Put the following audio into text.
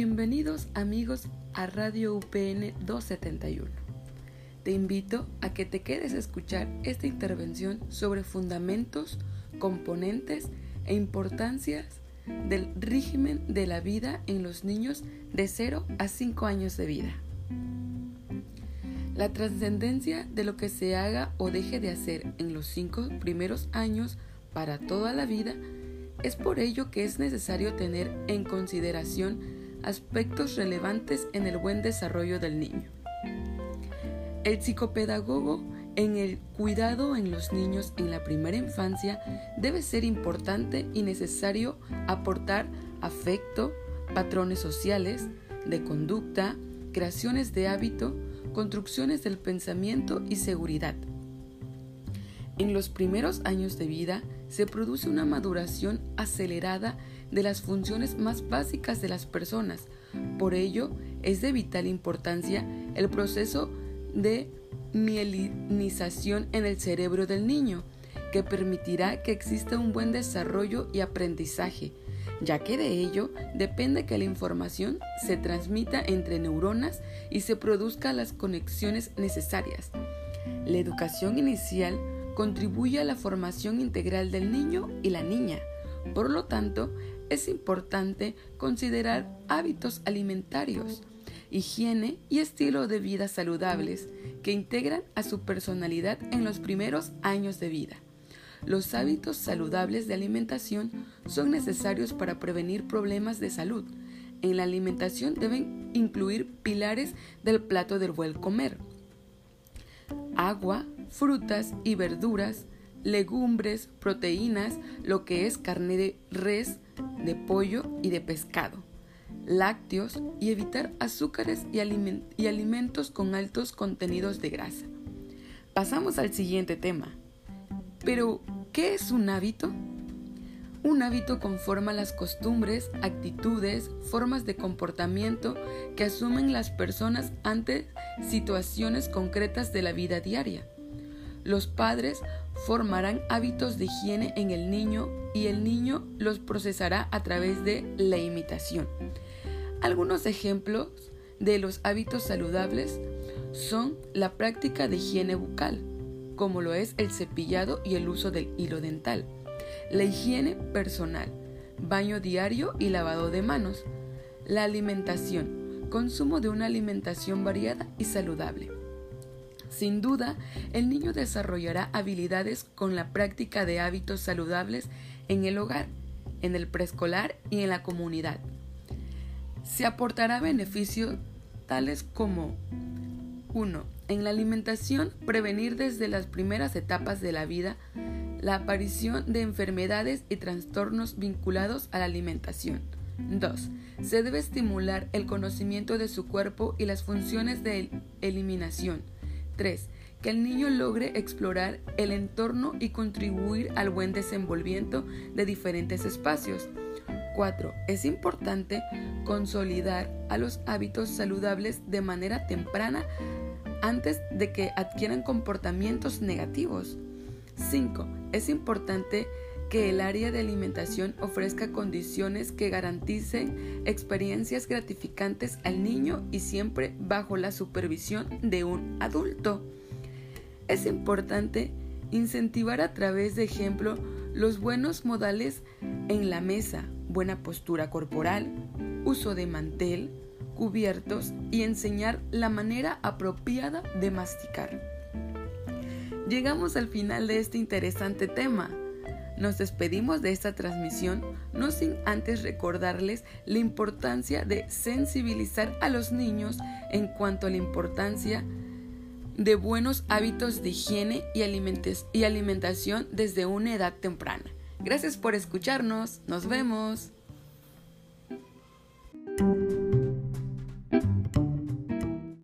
Bienvenidos amigos a Radio UPN 271. Te invito a que te quedes a escuchar esta intervención sobre fundamentos, componentes e importancias del régimen de la vida en los niños de 0 a 5 años de vida. La trascendencia de lo que se haga o deje de hacer en los cinco primeros años para toda la vida es por ello que es necesario tener en consideración aspectos relevantes en el buen desarrollo del niño. El psicopedagogo en el cuidado en los niños en la primera infancia debe ser importante y necesario aportar afecto, patrones sociales, de conducta, creaciones de hábito, construcciones del pensamiento y seguridad. En los primeros años de vida se produce una maduración acelerada de las funciones más básicas de las personas. Por ello, es de vital importancia el proceso de mielinización en el cerebro del niño, que permitirá que exista un buen desarrollo y aprendizaje, ya que de ello depende que la información se transmita entre neuronas y se produzca las conexiones necesarias. La educación inicial contribuye a la formación integral del niño y la niña. Por lo tanto, es importante considerar hábitos alimentarios, higiene y estilo de vida saludables que integran a su personalidad en los primeros años de vida. Los hábitos saludables de alimentación son necesarios para prevenir problemas de salud. En la alimentación deben incluir pilares del plato del buen comer. Agua, frutas y verduras, legumbres, proteínas, lo que es carne de res, de pollo y de pescado lácteos y evitar azúcares y, alimentos con altos contenidos de grasa. Pasamos al siguiente tema. Pero, ¿qué es un hábito? Un hábito conforma las costumbres, actitudes, formas de comportamiento que asumen las personas ante situaciones concretas de la vida diaria. Los padres formarán hábitos de higiene en el niño y el niño los procesará a través de la imitación. Algunos ejemplos de los hábitos saludables son la práctica de higiene bucal, como lo es el cepillado y el uso del hilo dental, la higiene personal, baño diario y lavado de manos, la alimentación, consumo de una alimentación variada y saludable. Sin duda, el niño desarrollará habilidades con la práctica de hábitos saludables en el hogar, en el preescolar y en la comunidad se aportará beneficios tales como 1. En la alimentación, prevenir desde las primeras etapas de la vida la aparición de enfermedades y trastornos vinculados a la alimentación. 2. Se debe estimular el conocimiento de su cuerpo y las funciones de eliminación. 3. Que el niño logre explorar el entorno y contribuir al buen desenvolvimiento de diferentes espacios. 4. Es importante consolidar a los hábitos saludables de manera temprana antes de que adquieran comportamientos negativos. 5. Es importante que el área de alimentación ofrezca condiciones que garanticen experiencias gratificantes al niño y siempre bajo la supervisión de un adulto. Es importante incentivar a través de ejemplo los buenos modales en la mesa, buena postura corporal, uso de mantel, cubiertos y enseñar la manera apropiada de masticar. Llegamos al final de este interesante tema. Nos despedimos de esta transmisión no sin antes recordarles la importancia de sensibilizar a los niños en cuanto a la importancia de buenos hábitos de higiene y, alimentación desde una edad temprana. Gracias por escucharnos. Nos vemos.